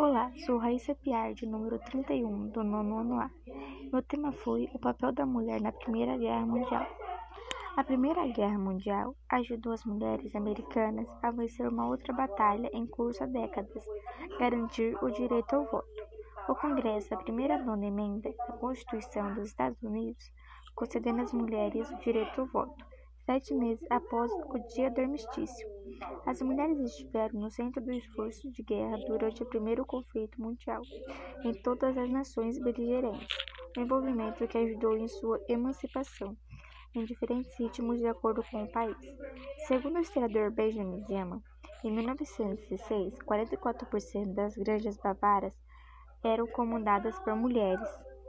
Olá, sou Raíssa Piardi, número 31, do nono ano A. Meu tema foi o papel da mulher na Primeira Guerra Mundial. A Primeira Guerra Mundial ajudou as mulheres americanas a vencer uma outra batalha em curso há décadas, garantir o direito ao voto. O Congresso, a primeira nona emenda da Constituição dos Estados Unidos, concedendo às mulheres o direito ao voto sete meses após o dia do armistício. As mulheres estiveram no centro do esforço de guerra durante o primeiro conflito mundial, em todas as nações beligerantes, um envolvimento que ajudou em sua emancipação, em diferentes ritmos de acordo com o país. Segundo o historiador Benjamin Zeman, em 1916, 44% das granjas bavaras eram comandadas por mulheres.